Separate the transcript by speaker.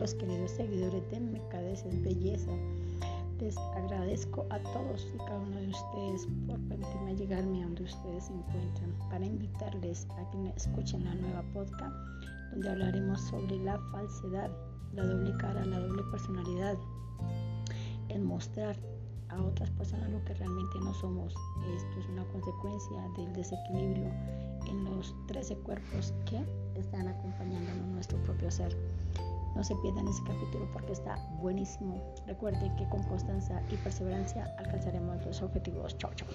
Speaker 1: Saludos queridos seguidores de Mercadeces Belleza. Les agradezco a todos y cada uno de ustedes por permitirme llegarme a donde ustedes se encuentran para invitarles a que escuchen la nueva podcast donde hablaremos sobre la falsedad, la doble cara, la doble personalidad, el mostrar a otras personas lo que realmente no somos. Esto es una consecuencia del desequilibrio en los 13 cuerpos que están acompañando a nuestro propio ser. No se pierdan ese capítulo porque está buenísimo. Recuerden que con constancia y perseverancia alcanzaremos los objetivos. Chao, chao.